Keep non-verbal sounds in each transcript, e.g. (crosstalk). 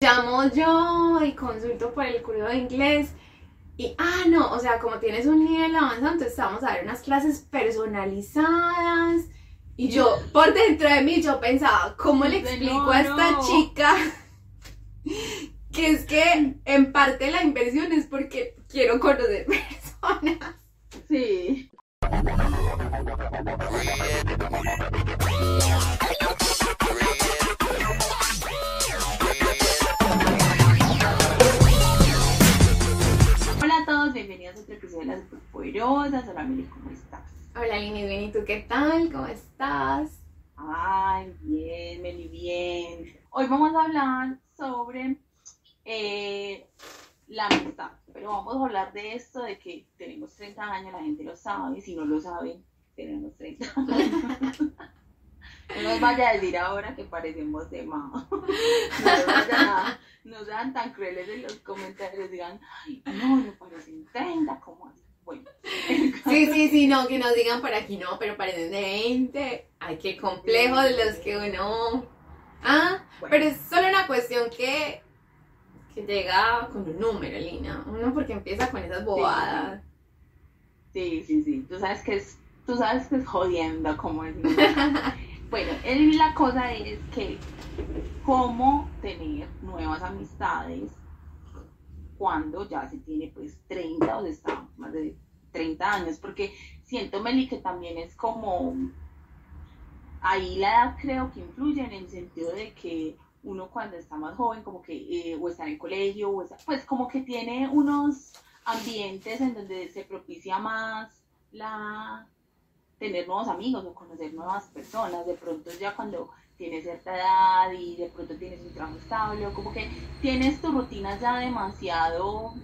llamo yo y consulto por el curso de inglés. Y, ah, no, o sea, como tienes un nivel avanzado, entonces vamos a ver unas clases personalizadas. Y yo, por dentro de mí, yo pensaba, ¿cómo le explico a esta chica que es que en parte la inversión es porque quiero conocer personas? Sí. Bienvenidos a otro episodio de Las Poderosas. Hola Mili, ¿cómo estás? Hola Lini, bien, ¿y tú qué tal? ¿Cómo estás? Ay, bien, Meli, bien. Hoy vamos a hablar sobre eh, la amistad, pero vamos a hablar de esto, de que tenemos 30 años, la gente lo sabe, si no lo saben, tenemos 30 años. No nos vaya a decir ahora que parecemos de mamá. No sean tan crueles en los comentarios, digan, ay, no, no parecen 30, ¿cómo así? Bueno, Sí, sí, sí, no, que nos digan por aquí, no, pero parecen de 20. Ay, qué complejos los que uno... Ah, Bueno. pero es solo una cuestión que, que llega con un número, Lina. Uno porque empieza con esas bobadas. Sí, sí, sí. Tú sabes que es, tú sabes que es jodiendo, como es. (laughs) Bueno, la cosa es que cómo tener nuevas amistades cuando ya se tiene pues 30 o se está más de 30 años, porque siento, Meli, que también es como, ahí la edad creo que influye en el sentido de que uno cuando está más joven, como que, eh, o está en el colegio, o está, pues como que tiene unos ambientes en donde se propicia más la tener nuevos amigos o conocer nuevas personas. De pronto ya cuando tienes cierta edad y de pronto tienes un trabajo estable o como que tienes tu rutina ya demasiado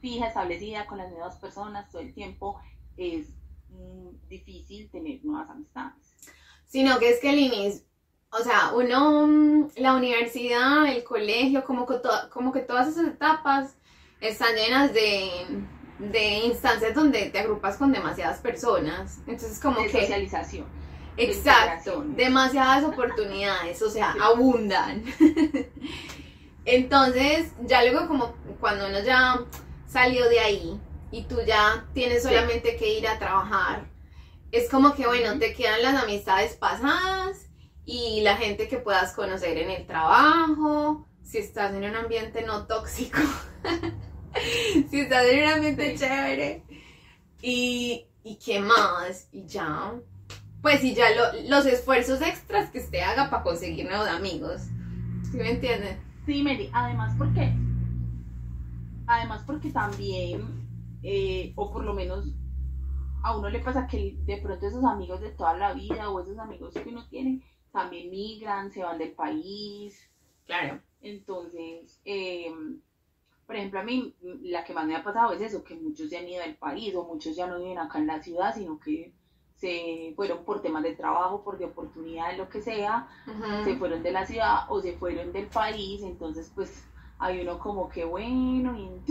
fija, establecida con las nuevas personas todo el tiempo, es mm, difícil tener nuevas amistades. Sino que es que el inicio, o sea, uno, mm, la universidad, el colegio, como que, to- como que todas esas etapas están llenas de, de instancias donde te agrupas con demasiadas personas. Entonces, como de que... socialización. Exacto, demasiadas oportunidades, o sea, Sí. abundan. (laughs) Entonces, ya luego como cuando uno ya salió de ahí y tú ya tienes Sí. solamente que ir a trabajar, es como que, bueno, te quedan las amistades pasadas y la gente que puedas conocer en el trabajo, si estás en un ambiente no tóxico, (laughs) si estás en un ambiente Sí. chévere y, y qué más, y ya, pues y ya lo- los esfuerzos extras que usted haga para conseguir nuevos amigos. ¿Sí me entienden? Sí, Mary, además porque, además porque también, eh, o por lo menos a uno le pasa que de pronto esos amigos de toda la vida o esos amigos que uno tiene también migran, se van del país, Claro. entonces, eh, por ejemplo, a mí la que más me ha pasado es eso, que muchos se han ido del país o muchos ya no viven acá en la ciudad, sino que se fueron por temas de trabajo, por de oportunidades, lo que sea, se fueron de la ciudad o se fueron del país, entonces pues hay uno como que bueno, y (laughs)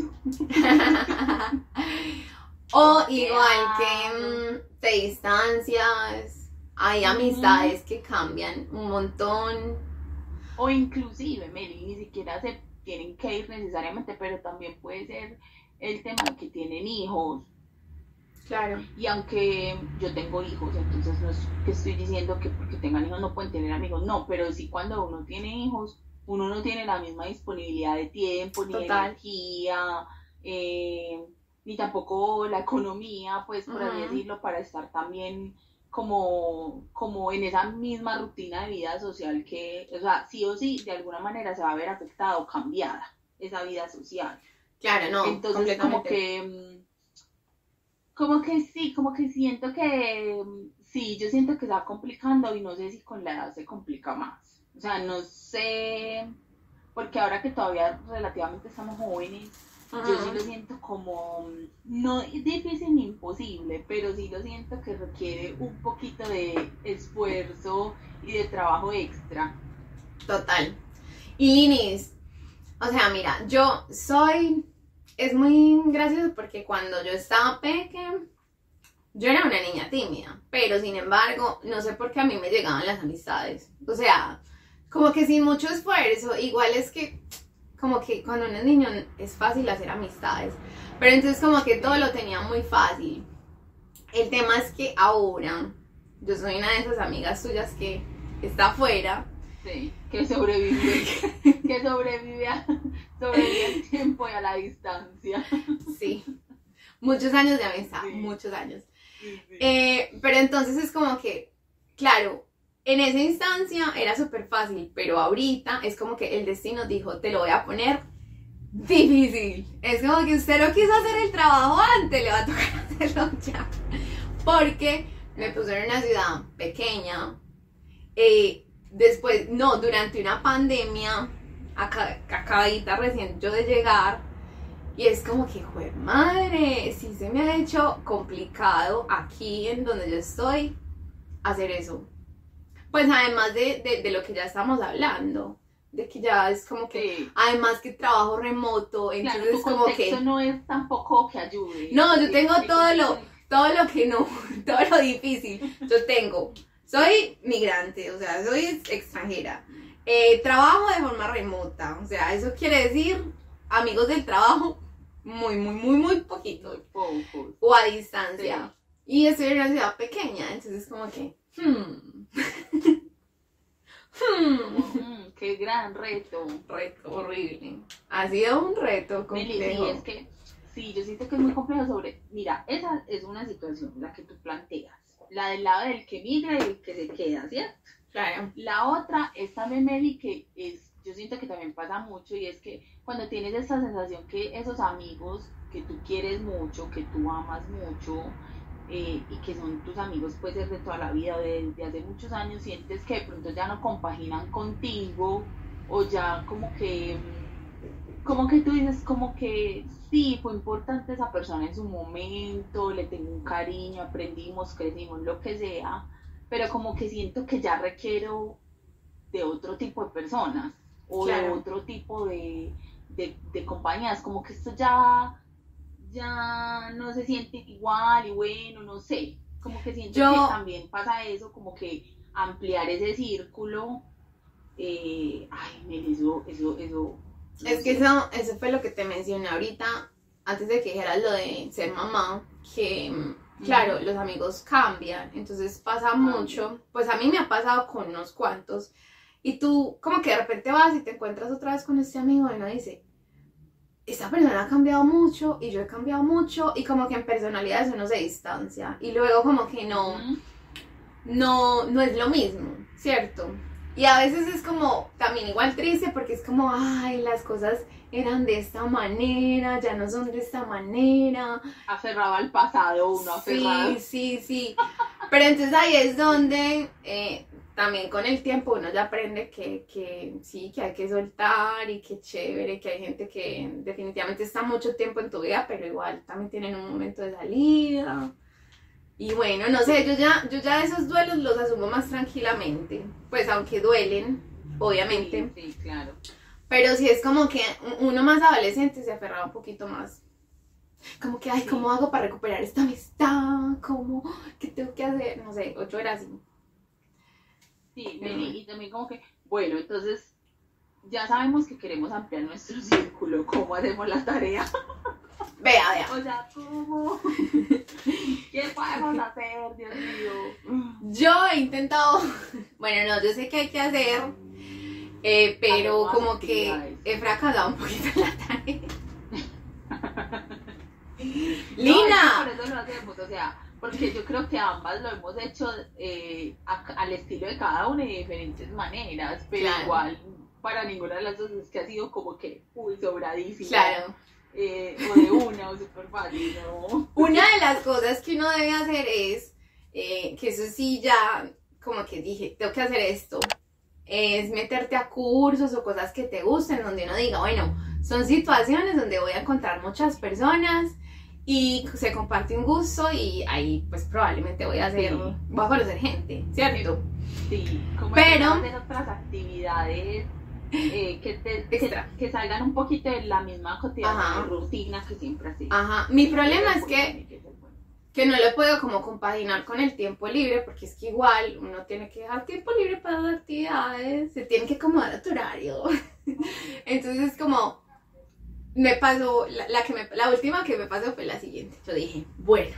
o ¿Qué igual hago? que mm, te distancias, hay amistades que cambian un montón. o inclusive, Meli, ni siquiera se tienen que ir necesariamente, pero también puede ser el tema de que tienen hijos, Claro. y aunque yo tengo hijos, entonces no es que estoy diciendo que porque tengan hijos no pueden tener amigos, no, pero sí cuando uno tiene hijos, uno no tiene la misma disponibilidad de tiempo, ni de energía, eh, ni tampoco la economía, pues por así decirlo, para estar también como, como en esa misma rutina de vida social que, o sea, sí o sí, de alguna manera se va a ver afectada o cambiada esa vida social. Claro, no. Entonces como que mm, como que sí, como que siento que mm, sí, yo siento que se va complicando y no sé si con la edad se complica más. O sea, no sé, porque ahora que todavía relativamente estamos jóvenes, yo sí lo siento como, mm, no difícil ni imposible, pero sí lo siento que requiere un poquito de esfuerzo y de trabajo extra. Total. Y Linis, o sea, mira, yo soy, es muy gracioso porque cuando yo estaba pequeña, yo era una niña tímida, pero sin embargo, no sé por qué a mí me llegaban las amistades. O sea, como que sin mucho esfuerzo, igual es que como que cuando uno es niño es fácil hacer amistades, pero entonces como que todo lo tenía muy fácil. El tema es que ahora yo soy una de esas amigas tuyas que está afuera. Sí, que sobrevive, (laughs) que sobrevive, a, sobrevive al tiempo y a la distancia. Sí, muchos años de amistad, Sí. muchos años. Sí, sí. Eh, pero entonces es como que, claro, en esa instancia era súper fácil, pero ahorita es como que el destino dijo, te lo voy a poner difícil. Es como que usted no quiso hacer el trabajo antes, le va a tocar (laughs) hacerlo ya. Porque me pusieron en una ciudad pequeña. eh, después, no, durante una pandemia, acá, acabadita recién yo de llegar, y es como que, joder, madre, sí se me ha hecho complicado aquí en donde yo estoy hacer eso. Pues además de, de, de lo que ya estamos hablando, de que ya es como que, Sí. además que trabajo remoto, Claro, entonces tu es como que no es tampoco que ayude. No, yo tengo todo lo- todo lo que no, (laughs) todo lo difícil, yo tengo. Soy migrante, o sea, soy extranjera. Eh, trabajo de forma remota, o sea, eso quiere decir amigos del trabajo, muy, muy, muy, muy poquito Muy pocos. o a distancia. Y estoy en una ciudad pequeña, entonces como que, hmm. (laughs) hmm. Mm, qué gran reto. Reto horrible. Ha sido un reto complejo. es que sí, yo siento que es muy complejo sobre. Mira, esa es una situación, la que tú planteas. La del lado del que migra y el que se queda, ¿cierto? Claro. La otra es también, Meli, que es, yo siento que también pasa mucho y es que cuando tienes esta sensación que esos amigos que tú quieres mucho, que tú amas mucho eh, y que son tus amigos, puede ser de toda la vida, desde hace muchos años, sientes que de pronto ya no compaginan contigo o ya como que, mm, como que tú dices, como que sí, fue importante esa persona en su momento, le tengo un cariño, aprendimos, crecimos, lo que sea pero como que siento que ya requiero de otro tipo de personas o de otro tipo de, de, de compañías, como que esto ya, ya no se siente igual y bueno, no sé, como que siento Yo- que también pasa eso, como que ampliar ese círculo, eh, ay, Meli, eso, eso, eso, Es que eso, eso fue lo que te mencioné ahorita, antes de que dijeras lo de ser mamá, que claro, los amigos cambian, entonces pasa mucho, pues a mí me ha pasado con unos cuantos, y tú como que de repente vas y te encuentras otra vez con este amigo y uno dice, esta persona ha cambiado mucho y yo he cambiado mucho, y como que en personalidades uno se distancia, y luego como que no no, no es lo mismo, ¿cierto? Y a veces es como también igual triste porque es como, ay, las cosas eran de esta manera, ya no son de esta manera. aferrado al pasado, uno aferrado. Sí, sí, sí. Pero entonces ahí es donde eh, también con el tiempo uno ya aprende que, que sí, que hay que soltar y que chévere, que hay gente que definitivamente está mucho tiempo en tu vida, pero igual también tienen un momento de salida. Y bueno, no sé, yo ya, yo ya esos duelos los asumo más tranquilamente. Pues aunque duelen, obviamente. Sí, sí, claro. Pero sí es como que uno más adolescente se aferraba un poquito más. Como que, ay, ¿cómo hago para recuperar esta amistad? ¿Cómo? ¿Qué tengo que hacer? No sé, ocho era así. Sí, y también como que, bueno, entonces ya sabemos que queremos ampliar nuestro (laughs) círculo, ¿cómo hacemos la tarea? Vea, vea. O sea, ¿cómo? ¿Qué podemos hacer, Dios mío? Yo he intentado, bueno, no, yo sé que hay que hacer, eh, pero Además, como que he fracasado un poquito en la tarea. No, Lina. es que por eso lo hacemos, o sea, porque yo creo que ambas lo hemos hecho eh, a- al estilo de cada una y de diferentes maneras, pero Claro. igual para ninguna de las dos es que ha sido como que, uy, sobradísimo. Claro. Eh, o de una, o súper fácil, ¿no? Una de las cosas que uno debe hacer es, eh, que eso sí ya, como que dije, tengo que hacer esto, es meterte a cursos o cosas que te gusten, donde uno diga, bueno, son situaciones donde voy a encontrar muchas personas y se comparte un gusto y ahí pues probablemente voy a hacer, Sí. voy a conocer gente, ¿cierto? Sí, como Pero- otras actividades eh, que, te, que, salgan un poquito de la misma cotidiana rutina que siempre haces. Ajá, mi problema es que que no lo puedo como compaginar con el tiempo libre, porque es que igual uno tiene que dejar tiempo libre para las actividades, se tiene que acomodar a tu horario. (laughs) Entonces como me pasó, la, la que me, la última que me pasó fue la siguiente. Yo dije, bueno,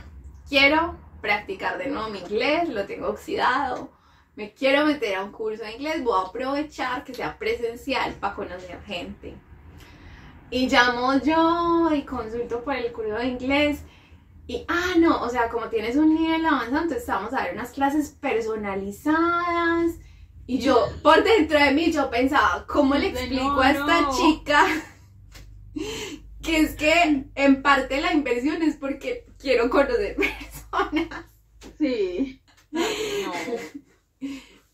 quiero practicar de nuevo mi inglés, lo tengo oxidado, me quiero meter a un curso de inglés, voy a aprovechar que sea presencial para conocer gente. Y llamo yo y consulto por el curso de inglés. Y, ah, no, o sea, como tienes un nivel avanzado, entonces vamos a ver unas clases personalizadas. Y yo, por dentro de mí, yo pensaba, ¿cómo le explico a esta chica que es que en parte la inversión es porque quiero conocer (laughs) personas? Sí. No.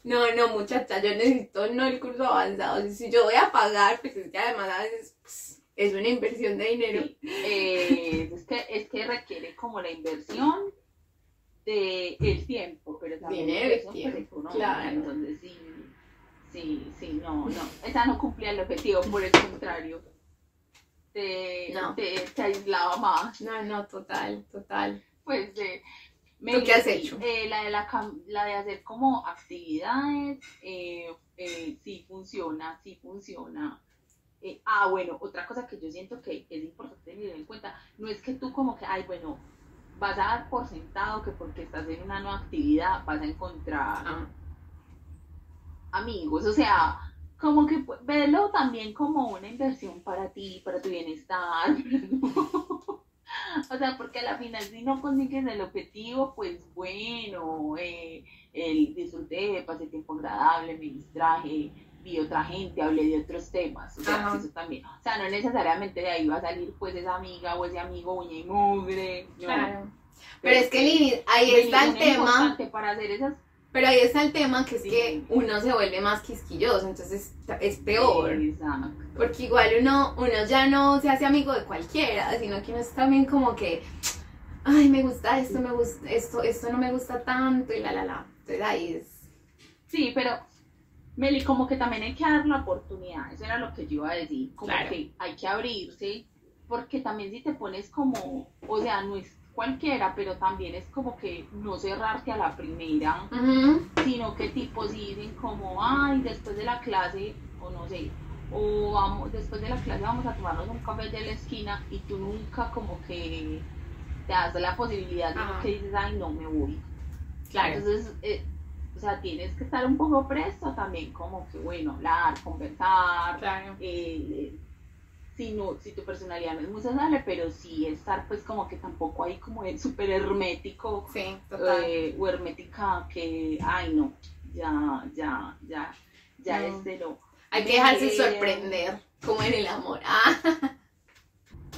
No, no, muchacha, yo necesito no el curso avanzado. Si yo voy a pagar, pues es que además a veces pues, es una inversión de dinero. Sí. Eh, es, que, es que requiere como la inversión de el tiempo, pero también Dinero y pues, tiempo, económica. claro. Entonces sí, sí, sí, no, no. Esa no cumplía el objetivo, por el contrario. Te, No. te, te aislaba más. No, no, total, total. Pues de... ¿Tú qué has hecho? eh, la, de la, la de hacer como actividades, eh, eh, sí funciona, sí funciona. Ah, bueno, otra cosa que yo siento que es importante tener en cuenta, no es que tú como que, ay, bueno, vas a dar por sentado que porque estás en una nueva actividad vas a encontrar Ah, amigos, o sea, como que pu- verlo también como una inversión para ti, para tu bienestar. (laughs) o sea, porque a la final si no consigues el objetivo, pues bueno, eh, el disfruté, pasé tiempo agradable, me distraje, vi otra gente, hablé de otros temas, o sea, eso también. O sea, no necesariamente de ahí va a salir pues esa amiga o ese amigo uña y mugre. no. claro. Pero es que Lili, ahí está el tema. importante Para hacer esas Pero ahí está el tema que es Sí. que uno se vuelve más quisquilloso, entonces es peor. Exacto. Porque igual uno, uno ya no se hace amigo de cualquiera, sino que uno es también como que, ay, me gusta esto, me gusta esto, esto no me gusta tanto y la la la. Entonces ahí es. Sí, pero Meli, como que también hay que dar la oportunidad, eso era lo que yo iba a decir, como Claro. que hay que abrirse, porque también si te pones como, o sea, no es cualquiera, pero también es como que no cerrarte a la primera, sino que tipo si dicen como, ay, después de la clase, o no sé, o vamos, después de la clase vamos a tomarnos un café de la esquina y tú nunca como que te das la posibilidad, Ajá. que dices, ay, no me voy. Claro. Entonces, eh, o sea, tienes que estar un poco presto también, como que, bueno, hablar, conversar, Claro. eh, si, no, si tu personalidad no es muy sociable, pero sí estar pues como que tampoco ahí como el súper hermético Sí, eh, o hermética que, ay no, ya, ya, ya, ya No. este no. Hay que dejarse sorprender, como en el amor. Ah, (laughs)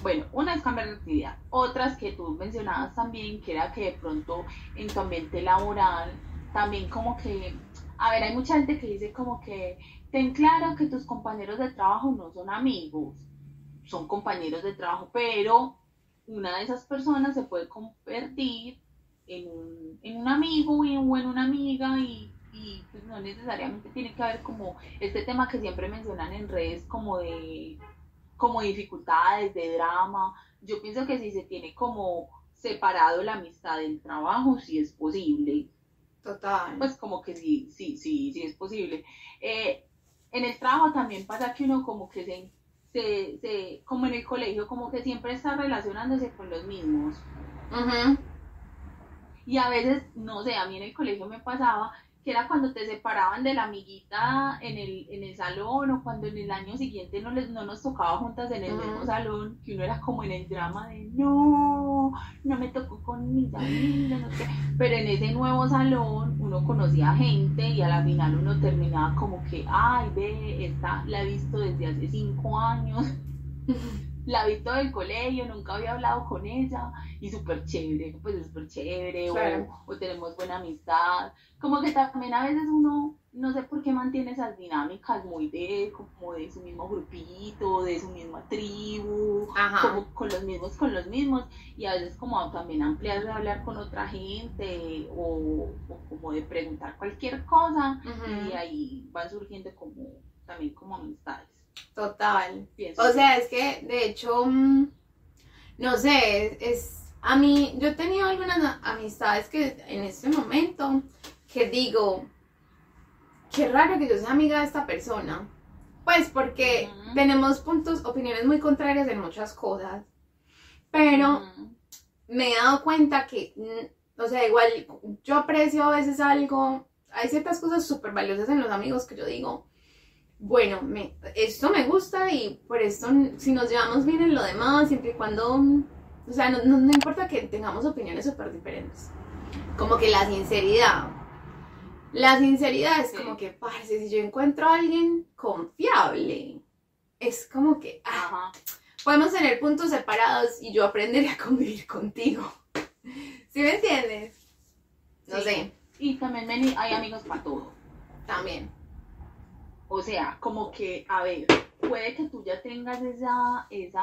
Bueno, una es cambiar de actividad, otras que tú mencionabas también, que era que de pronto en tu ambiente laboral, también como que, a ver, hay mucha gente que dice como que, ten claro que tus compañeros de trabajo no son amigos, son compañeros de trabajo, pero una de esas personas se puede convertir en un, en un amigo y- o en una amiga y, y pues no necesariamente tiene que haber como este tema que siempre mencionan en redes como de como dificultades, de drama. Yo pienso que si se tiene como separado la amistad del trabajo, sí es posible. total. Pues como que sí, sí, sí, sí es posible. Eh, en el trabajo también pasa que uno como que se, se, se, como en el colegio, como que siempre está relacionándose con los mismos. Y a veces, no sé, a mí en el colegio me pasaba que era cuando te separaban de la amiguita en el, en el salón o cuando en el año siguiente no, les, no nos tocaba juntas en el mismo salón, que uno era como en el drama de no, no me tocó con mis amigas, no sé. Pero en ese nuevo salón uno conocía gente y a la final uno terminaba como que, ay, ve, esta la he visto desde hace cinco años (laughs) la vi todo el colegio, nunca había hablado con ella y súper chévere, pues es súper chévere o- Claro. o, tenemos buena amistad. Como que también a veces uno, no sé por qué mantiene esas dinámicas muy de como de su mismo grupito, de su misma tribu, Ajá. como con los mismos, con los mismos y a veces como también ampliar de hablar con otra gente o, o como de preguntar cualquier cosa y ahí van surgiendo como también como amistades. Total. Pienso. O sea, es que de hecho, mm, no sé, es, es- a mí, yo he tenido algunas amistades que en este momento, que digo, qué raro que yo sea amiga de esta persona. Pues porque tenemos puntos, opiniones muy contrarias en muchas cosas. Pero me he dado cuenta que, mm, o sea, igual yo aprecio a veces algo, hay ciertas cosas súper valiosas en los amigos que yo digo, bueno, me, esto me gusta y por esto, si nos llevamos bien en lo demás, siempre y cuando, o sea, no, no, no importa que tengamos opiniones súper diferentes. Como que la sinceridad. La sinceridad es Sí. como que, parce, si yo encuentro a alguien confiable, es como que, ah, podemos tener puntos separados y yo aprenderé a convivir contigo. ¿Sí me entiendes? No Sí. sé, Y también hay amigos para todo. también. O sea, como que, a ver, puede que tú ya tengas esa, esa,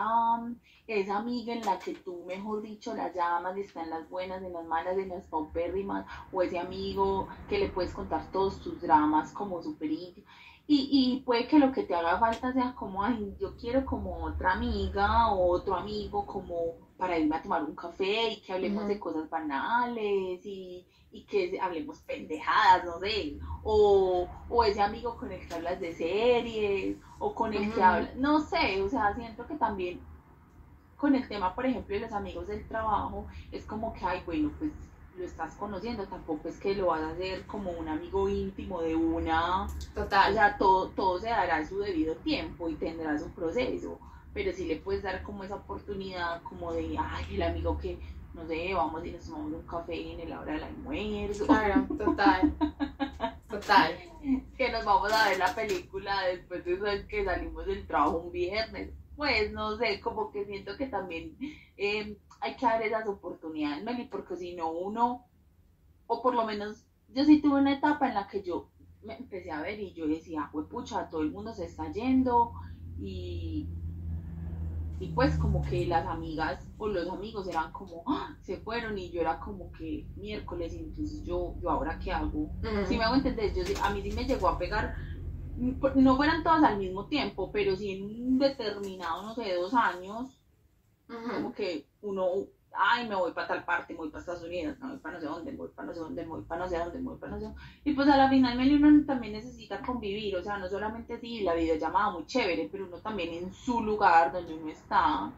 esa amiga en la que tú, mejor dicho, la llamas y está en las buenas, en las malas, en las paupérrimas, o ese amigo que le puedes contar todos tus dramas como súper íntimo. Y, y puede que lo que te haga falta sea como, ay, yo quiero como otra amiga o otro amigo como para irme a tomar un café y que hablemos de cosas banales y, y que hablemos pendejadas, no sé o, o ese amigo con el que hablas de series, o con el que Ujú. hablas, no sé, o sea, siento que también con el tema, por ejemplo, de los amigos del trabajo, es como que, ay, bueno, pues lo estás conociendo, tampoco es que lo vas a hacer como un amigo íntimo de una, o Total. sea, todo, todo se dará a su debido tiempo y tendrá su proceso, pero sí le puedes dar como esa oportunidad como de, ay, el amigo que, no sé, vamos y nos tomamos un café en la hora del almuerzo, Claro, total. Total. (laughs) que nos vamos a ver la película después de eso es que salimos del trabajo un viernes. Pues no sé, como que siento que también eh, hay que dar esas oportunidades, Meli, porque si no uno, o por lo menos yo sí tuve una etapa en la que yo me empecé a ver y yo decía, pues pucha, todo el mundo se está yendo y, y pues como que las amigas o los amigos eran como, "Ah, se fueron y yo era como que miércoles, y entonces yo, yo ahora qué hago, Mm. si me hago entender, yo, a mí sí me llegó a pegar, no fueran todas al mismo tiempo, pero sí en un determinado, no sé, dos años, Ujú. como que uno, ay, me voy para tal parte, me voy para Estados Unidos, me voy para no sé dónde, me voy para no sé dónde, me voy para no sé dónde, me voy para no sé dónde. Y pues a la final uno también necesita convivir, o sea, no solamente sí, la videollamada muy chévere, pero uno también en su lugar donde uno está,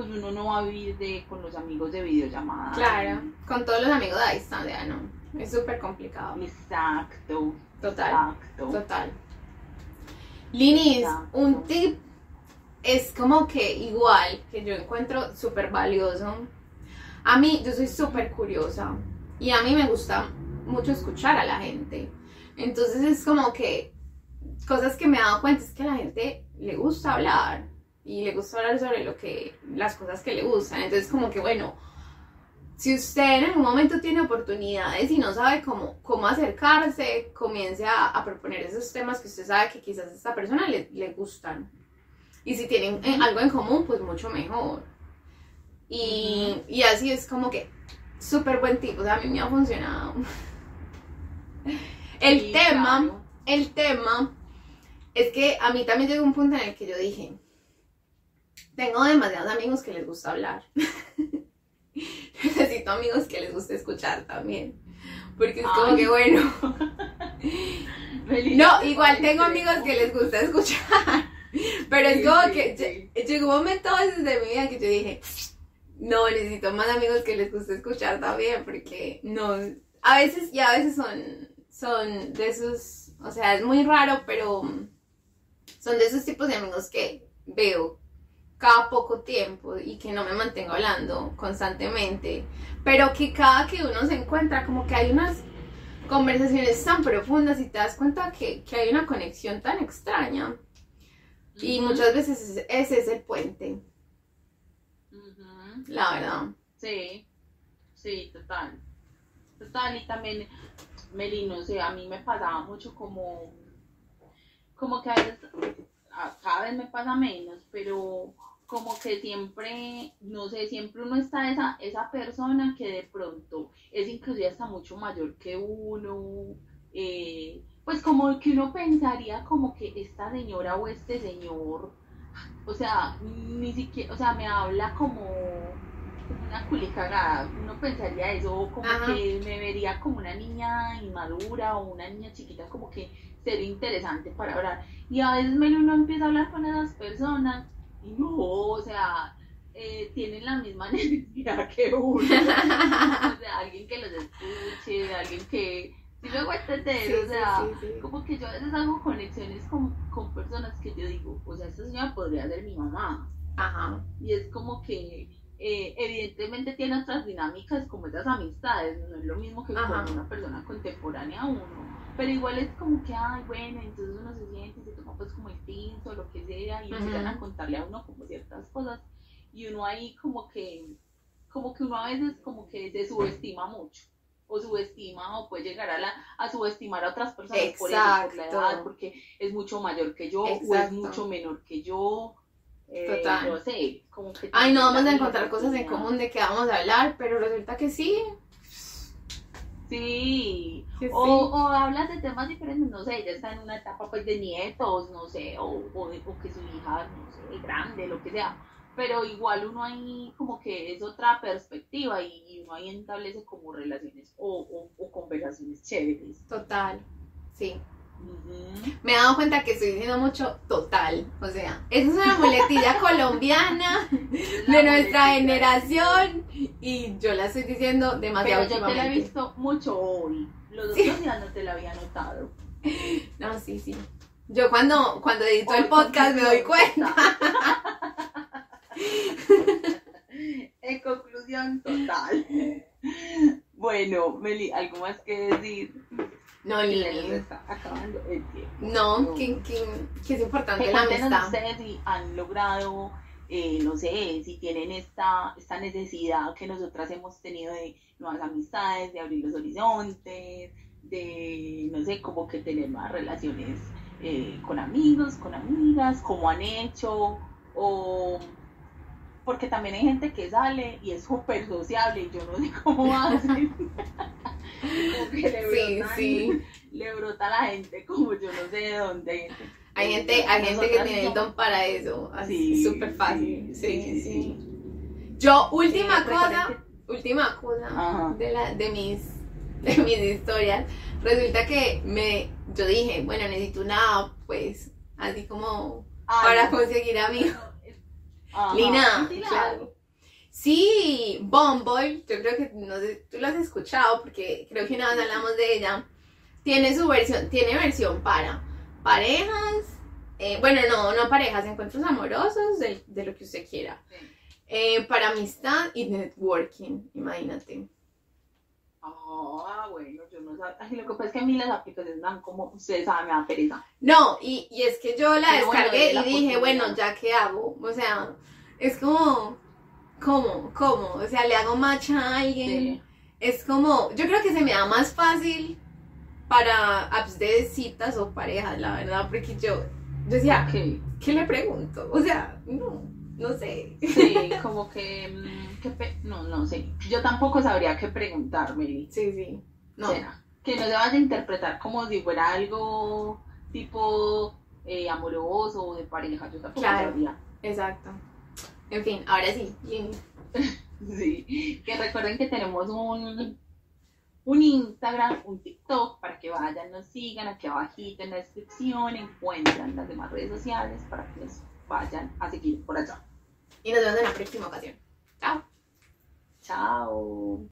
pues uno no va a vivir de, con los amigos de videollamada. Claro, con todos los amigos de distancia, ¿no? Es súper complicado. Exacto, Total, exacto. total. Linis, Exacto. un tip es como que igual, que yo encuentro súper valioso. A mí, yo soy súper curiosa y a mí me gusta mucho escuchar a la gente. Entonces es como que cosas que me he dado cuenta es que a la gente le gusta hablar y le gusta hablar sobre lo que, las cosas que le gustan. Entonces como que bueno, si usted en algún momento tiene oportunidades y no sabe cómo, cómo acercarse, comience a, a proponer esos temas que usted sabe que quizás a esta persona le, le gustan. Y si tienen eh, algo en común, pues mucho mejor. Y, y así es como que súper buen tipo, o sea, a mí me ha funcionado. (laughs) El Sí, tema, claro. el tema es que a mí también llegó un punto en el que yo dije, tengo demasiados amigos que les gusta hablar. (laughs) Necesito amigos que les guste escuchar también. Porque es como que bueno. (laughs) No, igual tengo amigos que les gusta escuchar. Pero es como que llegó un momento a veces de mi vida que yo dije, no, necesito más amigos que les guste escuchar también, porque no, a veces y a veces son, son de esos, o sea, es muy raro, pero son de esos tipos de amigos que veo cada poco tiempo y que no me mantengo hablando constantemente, pero que cada que uno se encuentra como que hay unas conversaciones tan profundas y te das cuenta que, que hay una conexión tan extraña y muchas veces ese- es el puente, la verdad. Sí, sí, total. Total, y también, Meli, no sé, a mí me pasaba mucho como, como que a veces, cada vez me pasa menos, pero como que siempre, no sé, siempre uno está esa, esa persona que de pronto es inclusive hasta mucho mayor que uno, eh, pues como que uno pensaría como que esta señora o este señor, o sea, ni siquiera, o sea, me habla como una culicagada, uno pensaría eso, como Ajá. que me vería como una niña inmadura o una niña chiquita, como que sería interesante para hablar. Y a veces uno empieza a hablar con esas personas y no, o sea, eh, tienen la misma (laughs) necesidad que uno. (laughs) o sea, alguien que los escuche, alguien que, si hago entender, Sí, o sea, sí, sí. como que yo a veces hago conexiones con, con personas que yo digo, o sea, esta señora podría ser mi mamá. Ajá. Y es como que eh, evidentemente tiene otras dinámicas como esas amistades, no es lo mismo que Ajá. con una persona contemporánea a uno, pero igual es como que, ay, bueno, entonces uno se siente, se toma pues como el tinto, lo que sea, y Ujú. empiezan a contarle a uno como ciertas cosas, y uno ahí como que, como que uno a veces como que se subestima mucho. O subestima o puede llegar a, la, a subestimar a otras personas por eso, por la Exacto. edad, porque es mucho mayor que yo o es Exacto. mucho menor que yo. eh, Total. No sé, como que Ay, no vamos a encontrar cosas en común de que vamos a hablar, pero resulta que sí. Sí. O, o hablas de temas diferentes, no sé, ella está en una etapa pues de nietos, no sé, o, o, o que su hija, no sé, es grande, lo que sea. Pero igual uno ahí como que es otra perspectiva y, y uno ahí establece como relaciones o, o, o conversaciones chéveres. Total. Sí. Me he dado cuenta que estoy diciendo mucho total. O sea, esa es una muletilla (laughs) colombiana La de nuestra muletilla. generación y yo la estoy diciendo demasiado Pero yo te la he visto mucho hoy. Los Sí. otros días no te la había notado. No, sí, sí. Yo cuando, cuando edito el podcast me doy cuenta. (laughs) en conclusión total. Bueno, Meli, ¿algo más que decir? No, Que se Lili. está acabando el tiempo. No, que, que, que es importante Que la amistad. ustedes si han logrado, eh, no sé, si tienen esta, esta necesidad que nosotras hemos tenido de nuevas amistades, de abrir los horizontes, de, no sé, como que tener más relaciones eh, con amigos, con amigas, como han hecho, o porque también hay gente que sale y es súper sociable y yo no sé cómo (laughs) hacen. Como que le Sí, brotan, sí. le brota a la gente como yo no sé de dónde. Hay gente, hay gente que tiene el don para eso. Así, Sí, súper fácil. sí, Sí, sí, sí, sí. Yo, última Sí, cosa, última cosa Ajá. de, la, de, mis, (laughs) de mis historias. Resulta que me, yo dije, bueno, necesito una app, pues, así como Ay, para conseguir amigos. (laughs) ajá. Lina, Sí, la- claro. Sí, Bumble, yo creo que no sé, tú lo has escuchado porque creo que una vez hablamos de ella. Tiene su versión, tiene versión para parejas, eh, bueno, no, no parejas, encuentros amorosos, de, de lo que usted quiera. Sí. Eh, para amistad y networking, imagínate. Ah, bueno, yo no sabía. Ay, lo que pasa es que a mí las aplicaciones dan como, ustedes saben, me da pereza. No, y, y es que yo la Pero bueno, descargué la y dije, bueno, ¿ya qué hago? O sea, es como, ¿cómo? ¿Cómo? O sea, le hago match a alguien. Sí. Es como, yo creo que se me da más fácil para apps de citas o parejas, la verdad, porque yo, yo decía, Ok. ¿qué le pregunto? O sea, no, no sé. Sí, (laughs) como que. mm, No, no sé. Yo tampoco sabría qué preguntarme. Sí, sí. No. ¿Será? Que no se vaya a interpretar como si fuera algo tipo eh, amoroso o de pareja. Yo tampoco Claro. sabría. Exacto. En fin, ahora (laughs) sí. Que recuerden que tenemos un, un Instagram, un TikTok, para que vayan, nos sigan. Aquí abajito en la descripción encuentran las demás redes sociales para que nos vayan a seguir por allá. Y nos vemos en la próxima ocasión. Chao. Chao.